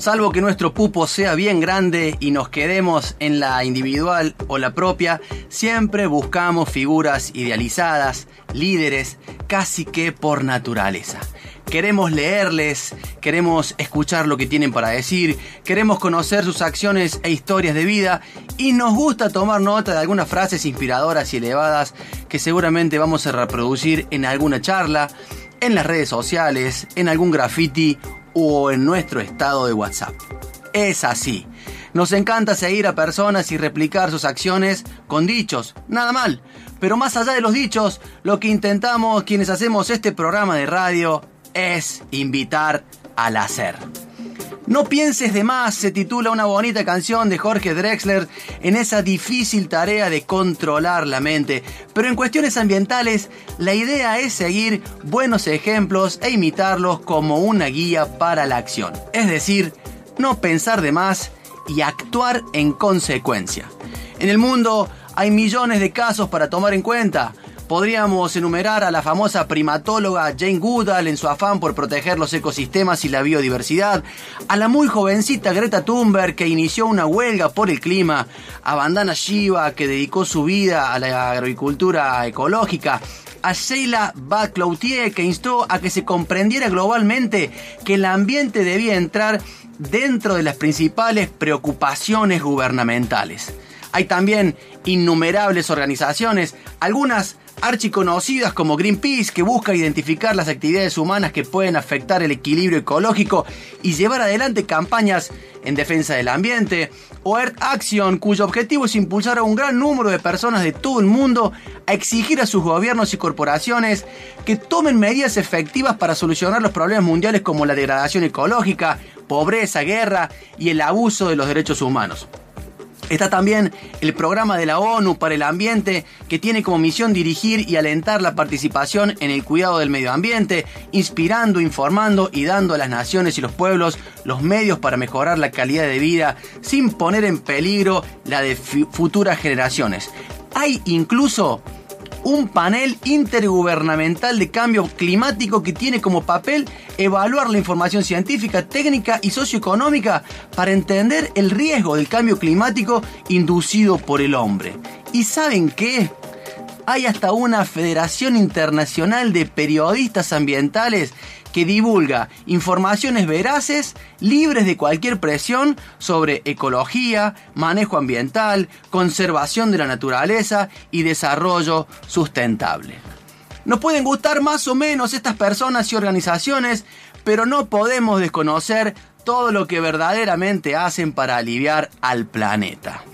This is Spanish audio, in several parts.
Salvo que nuestro pupo sea bien grande y nos quedemos en la individual o la propia, siempre buscamos figuras idealizadas, líderes, casi que por naturaleza. Queremos leerles, queremos escuchar lo que tienen para decir, queremos conocer sus acciones e historias de vida y nos gusta tomar nota de algunas frases inspiradoras y elevadas que seguramente vamos a reproducir en alguna charla, en las redes sociales, en algún graffiti o en nuestro estado de WhatsApp. Es así. Nos encanta seguir a personas y replicar sus acciones con dichos, nada mal. Pero más allá de los dichos, lo que intentamos quienes hacemos este programa de radio es invitar al hacer. No pienses de más se titula una bonita canción de Jorge Drexler en esa difícil tarea de controlar la mente. Pero en cuestiones ambientales, la idea es seguir buenos ejemplos e imitarlos como una guía para la acción. Es decir, no pensar de más y actuar en consecuencia. En el mundo hay millones de casos para tomar en cuenta. Podríamos enumerar a la famosa primatóloga Jane Goodall en su afán por proteger los ecosistemas y la biodiversidad, a la muy jovencita Greta Thunberg que inició una huelga por el clima, a Bandana Shiva que dedicó su vida a la agricultura ecológica, a Sheila Bacloutier que instó a que se comprendiera globalmente que el ambiente debía entrar dentro de las principales preocupaciones gubernamentales. Hay también innumerables organizaciones, algunas archiconocidas como Greenpeace, que busca identificar las actividades humanas que pueden afectar el equilibrio ecológico y llevar adelante campañas en defensa del ambiente, o Earth Action, cuyo objetivo es impulsar a un gran número de personas de todo el mundo a exigir a sus gobiernos y corporaciones que tomen medidas efectivas para solucionar los problemas mundiales como la degradación ecológica, pobreza, guerra y el abuso de los derechos humanos. Está también el programa de la ONU para el ambiente que tiene como misión dirigir y alentar la participación en el cuidado del medio ambiente, inspirando, informando y dando a las naciones y los pueblos los medios para mejorar la calidad de vida sin poner en peligro la de futuras generaciones. Hay incluso un panel intergubernamental de cambio climático que tiene como papel evaluar la información científica, técnica y socioeconómica para entender el riesgo del cambio climático inducido por el hombre. ¿Y saben qué? Hay hasta una Federación Internacional de Periodistas Ambientales que divulga informaciones veraces, libres de cualquier presión sobre ecología, manejo ambiental, conservación de la naturaleza y desarrollo sustentable. Nos pueden gustar más o menos estas personas y organizaciones, pero no podemos desconocer todo lo que verdaderamente hacen para aliviar al planeta.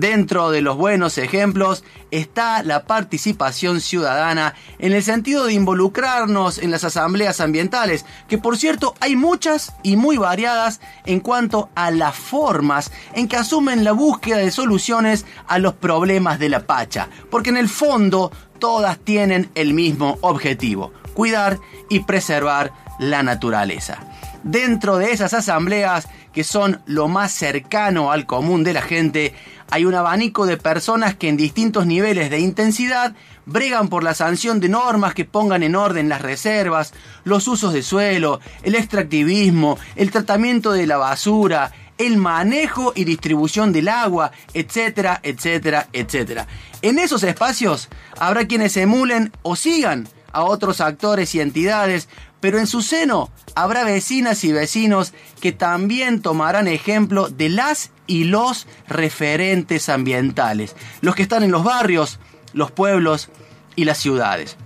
Dentro de los buenos ejemplos está la participación ciudadana en el sentido de involucrarnos en las asambleas ambientales, que por cierto hay muchas y muy variadas en cuanto a las formas en que asumen la búsqueda de soluciones a los problemas de la Pacha, porque en el fondo todas tienen el mismo objetivo, cuidar y preservar la naturaleza. Dentro de esas asambleas, que son lo más cercano al común de la gente, hay un abanico de personas que en distintos niveles de intensidad bregan por la sanción de normas que pongan en orden las reservas, los usos de suelo, el extractivismo, el tratamiento de la basura, el manejo y distribución del agua, etcétera, etcétera, etcétera. En esos espacios habrá quienes emulen o sigan a otros actores y entidades, pero en su seno habrá vecinas y vecinos que también tomarán ejemplo de las y los referentes ambientales, los que están en los barrios, los pueblos y las ciudades.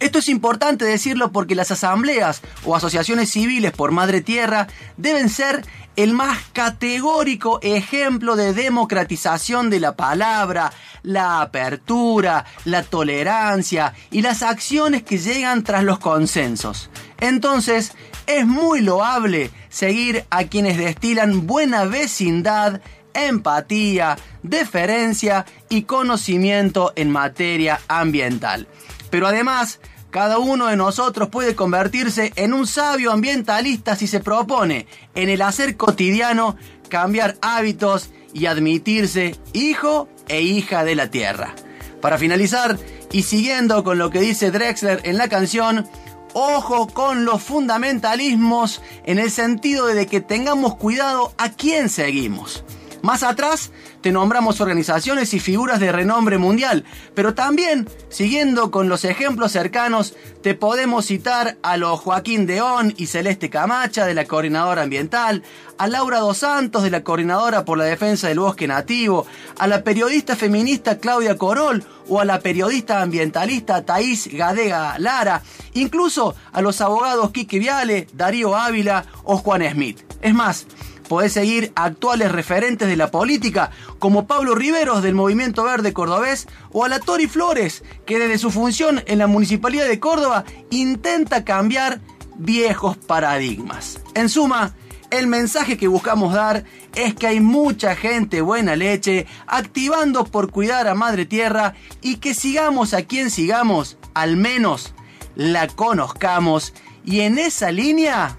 Esto es importante decirlo porque las asambleas o asociaciones civiles por madre tierra deben ser el más categórico ejemplo de democratización de la palabra, la apertura, la tolerancia y las acciones que llegan tras los consensos. Entonces, es muy loable seguir a quienes destilan buena vecindad, empatía, deferencia y conocimiento en materia ambiental. Pero además, cada uno de nosotros puede convertirse en un sabio ambientalista si se propone, en el hacer cotidiano, cambiar hábitos y admitirse hijo e hija de la tierra. Para finalizar, y siguiendo con lo que dice Drexler en la canción, ojo con los fundamentalismos en el sentido de que tengamos cuidado a quién seguimos. Más atrás te nombramos organizaciones y figuras de renombre mundial, pero también, siguiendo con los ejemplos cercanos, te podemos citar a los Joaquín Deón y Celeste Camacha de la Coordinadora Ambiental, a Laura Dos Santos de la Coordinadora por la Defensa del Bosque Nativo, a la periodista feminista Claudia Corol o a la periodista ambientalista Thais Gadega Lara, incluso a los abogados Quique Viale, Darío Ávila o Juan Smith. Es más, podés seguir actuales referentes de la política como Pablo Riveros del Movimiento Verde Cordobés o a la Tori Flores, que desde su función en la Municipalidad de Córdoba intenta cambiar viejos paradigmas. En suma, el mensaje que buscamos dar es que hay mucha gente buena leche activando por cuidar a Madre Tierra y que sigamos a quien sigamos, al menos la conozcamos y en esa línea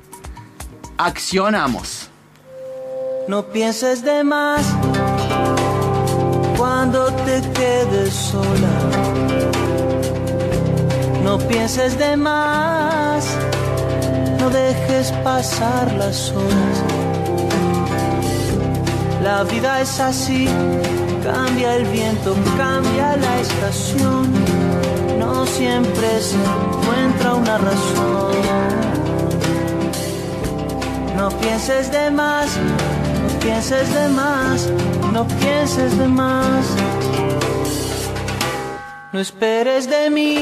accionamos. No pienses de más cuando te quedes sola. No pienses de más, no dejes pasar las horas. La vida es así, cambia el viento, cambia la estación. No siempre se encuentra una razón. No pienses de más, pienses de más, no pienses de más. No esperes de mí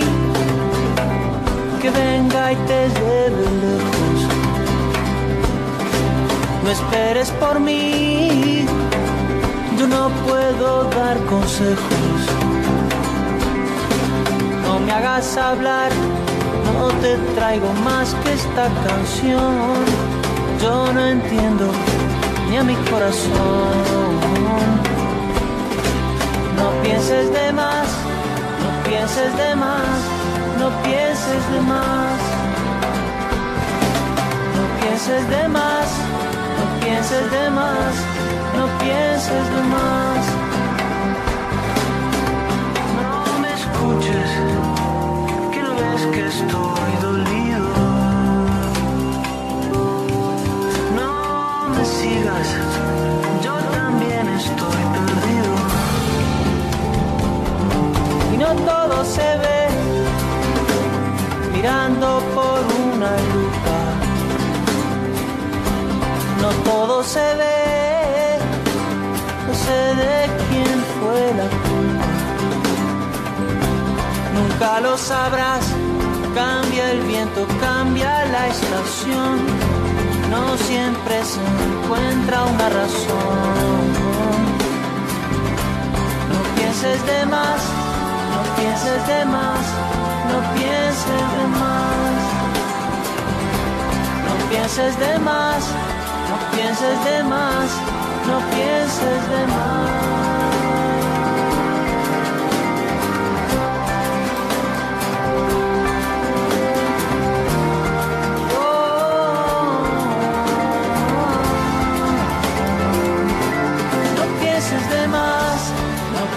que venga y te lleve lejos. No esperes por mí, yo no puedo dar consejos. No me hagas hablar, no te traigo más que esta canción. Yo no entiendo ni a mi corazón. No pienses de más, no pienses de más, no pienses de más. No pienses de más, no pienses de más, no pienses de más. No me escuches, que no ves que estoy dolido. Todo se ve, no sé de quién fue la culpa. Nunca lo sabrás, cambia el viento, cambia la estación. No siempre se encuentra una razón. No pienses de más, no pienses de más, no pienses de más. No pienses de más, no pienses de más, no pienses de más. No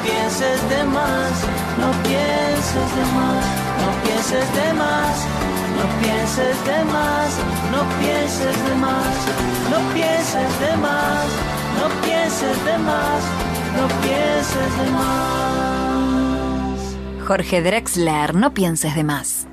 pienses de más, no pienses de más, no pienses de más, no pienses de más, no pienses de más, no pienses de más, no pienses de más, no pienses de más. Jorge Drexler, no pienses de más.